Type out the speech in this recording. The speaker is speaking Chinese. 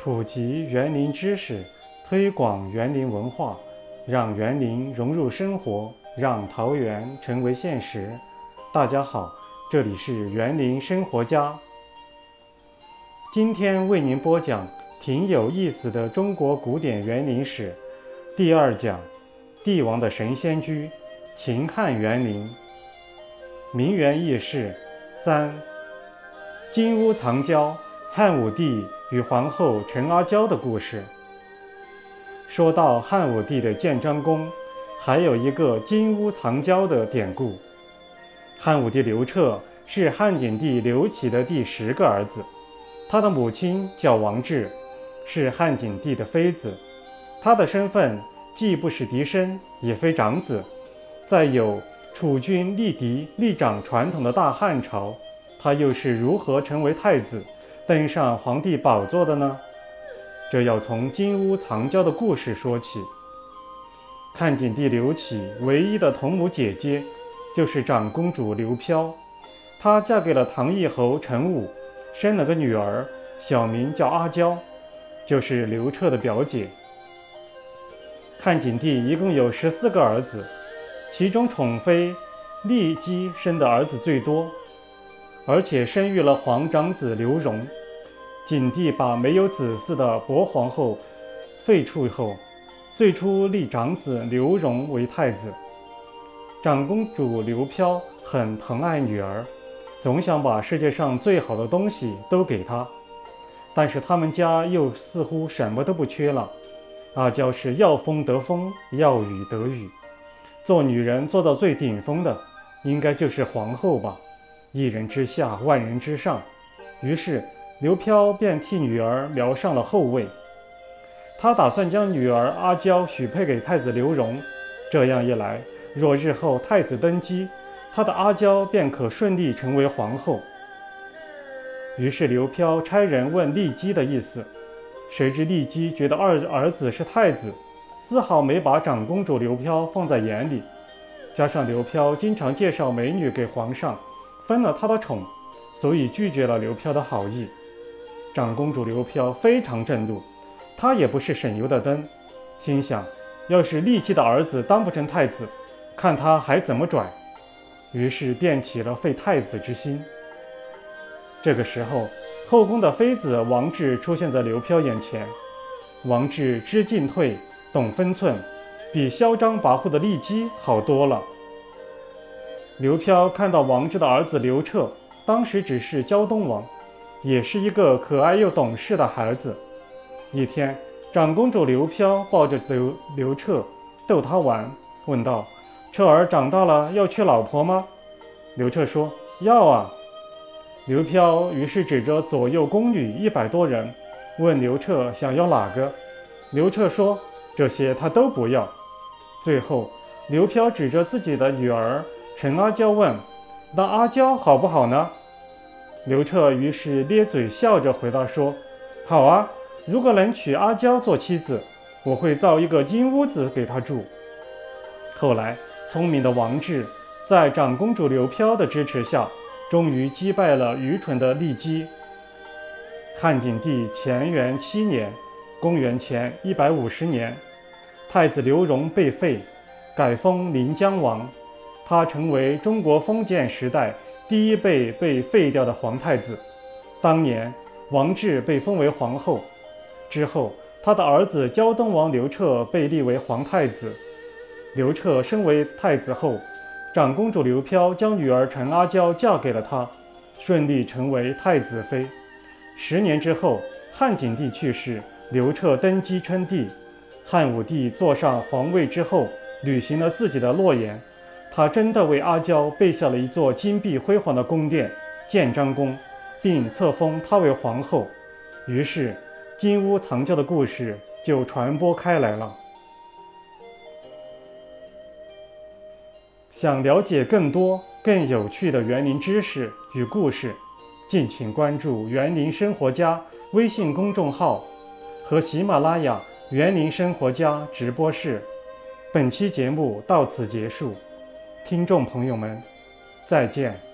普及园林知识，推广园林文化，让园林融入生活，让桃园成为现实。大家好，这里是园林生活家。今天为您播讲挺有意思的中国古典园林史第二讲：帝王的神仙居——秦汉园林。名园轶事三：金屋藏娇，汉武帝。与皇后陈阿娇的故事。说到汉武帝的建章宫，还有一个金屋藏娇的典故。汉武帝刘彻是汉景帝刘启的第十个儿子，他的母亲叫王氏，是汉景帝的妃子。他的身份既不是嫡生，也非长子。在有储君立嫡立长传统的大汉朝，他又是如何成为太子？登上皇帝宝座的呢？这要从金屋藏娇的故事说起。汉景帝刘启唯一的同母姐姐就是长公主刘飘，她嫁给了唐义侯陈武，生了个女儿，小名叫阿娇，就是刘彻的表姐。汉景帝一共有十四个儿子，其中宠妃骊姬生的儿子最多，而且生育了皇长子刘荣。景帝把没有子嗣的薄皇后废黜后，最初立长子刘荣为太子。长公主刘飘很疼爱女儿，总想把世界上最好的东西都给她。但是他们家又似乎什么都不缺了。阿娇是要风得风，要雨得雨。做女人做到最顶峰的，应该就是皇后吧？一人之下，万人之上。于是。刘飘便替女儿瞄上了后位，他打算将女儿阿娇许配给太子刘荣，这样一来，若日后太子登基，他的阿娇便可顺利成为皇后。于是刘飘差人问骊姬的意思，谁知骊姬觉得二儿子是太子，丝毫没把长公主刘飘放在眼里，加上刘飘经常介绍美女给皇上，分了他的宠，所以拒绝了刘飘的好意。长公主刘飘非常震怒，她也不是省油的灯，心想：要是骊姬的儿子当不成太子，看他还怎么拽。于是便起了废太子之心。这个时候，后宫的妃子王氏出现在刘飘眼前。王氏知进退，懂分寸，比嚣张跋扈的骊姬好多了。刘飘看到王志的儿子刘彻，当时只是胶东王。也是一个可爱又懂事的孩子。一天，长公主刘飘抱着刘刘彻逗他玩，问道：“彻儿长大了要娶老婆吗？”刘彻说：“要啊。”刘飘于是指着左右宫女一百多人，问刘彻想要哪个。刘彻说：“这些他都不要。”最后，刘飘指着自己的女儿陈阿娇问：“那阿娇好不好呢？”刘彻于是咧嘴笑着回答说：“好啊，如果能娶阿娇做妻子，我会造一个金屋子给她住。”后来，聪明的王志在长公主刘飘的支持下，终于击败了愚蠢的骊姬。汉景帝乾元七年（公元前一百五十年），太子刘荣被废，改封临江王，他成为中国封建时代。第一辈被废掉的皇太子，当年王志被封为皇后，之后他的儿子胶东王刘彻被立为皇太子。刘彻身为太子后，长公主刘飘将女儿陈阿娇嫁给了他，顺利成为太子妃。十年之后，汉景帝去世，刘彻登基称帝。汉武帝坐上皇位之后，履行了自己的诺言。他真的为阿娇备下了一座金碧辉煌的宫殿——建章宫，并册封她为皇后。于是，金屋藏娇的故事就传播开来了。想了解更多更有趣的园林知识与故事，敬请关注“园林生活家”微信公众号和喜马拉雅“园林生活家”直播室。本期节目到此结束。听众朋友们，再见。